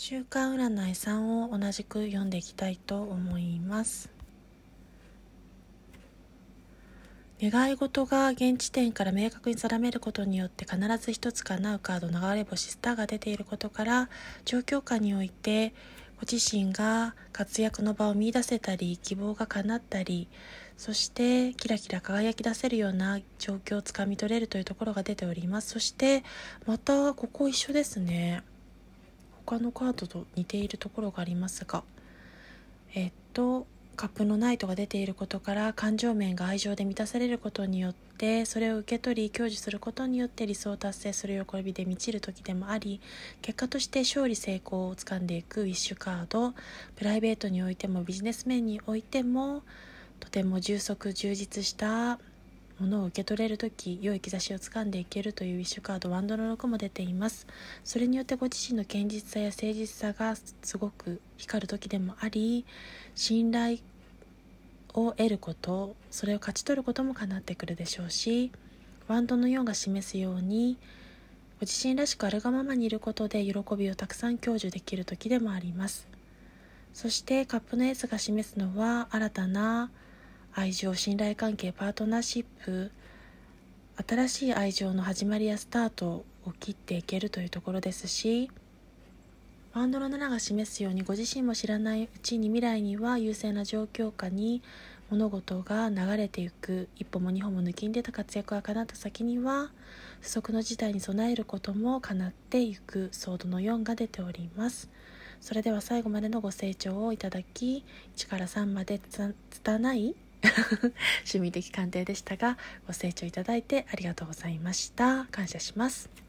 週間占い3を同じく読んでいきたいと思います。願い事が現地点から明確に定めることによって必ず一つ叶うカード流れ星スターが出ていることから状況下においてご自身が活躍の場を見いだせたり希望が叶ったりそしてキラキラ輝き出せるような状況をつかみ取れるというところが出ております。そしてまたここ一緒ですね。他のカードと似ているところがありますがえっとカップのナイトが出ていることから感情面が愛情で満たされることによってそれを受け取り享受することによって理想を達成する喜びで満ちる時でもあり結果として勝利成功をつかんでいくウィッシュカードプライベートにおいてもビジネス面においてもとても充足充実したものを受け取れる時良い兆しをつかんでいけるというウィッシュカードワンドの6も出ています。それによってご自身の堅実さや誠実さがすごく光る時でもあり信頼を得ることそれを勝ち取ることも叶ってくるでしょうしワンドの4が示すようにご自身らしくあるがままにいることで喜びをたくさん享受できる時でもあります。そしてカップのエースが示すのは新たな愛情信頼関係パートナーシップ新しい愛情の始まりやスタートを切っていけるというところですしバンドの7が示すようにご自身も知らないうちに未来には優勢な状況下に物事が流れていく一歩も二歩も抜きんでた活躍が叶った先には不測の事態に備えることも叶っていくソードの4が出ております。それでは最後までのご清聴をいただき1から3までつたない 趣味的鑑定でしたがご清聴いただいてありがとうございました。感謝します。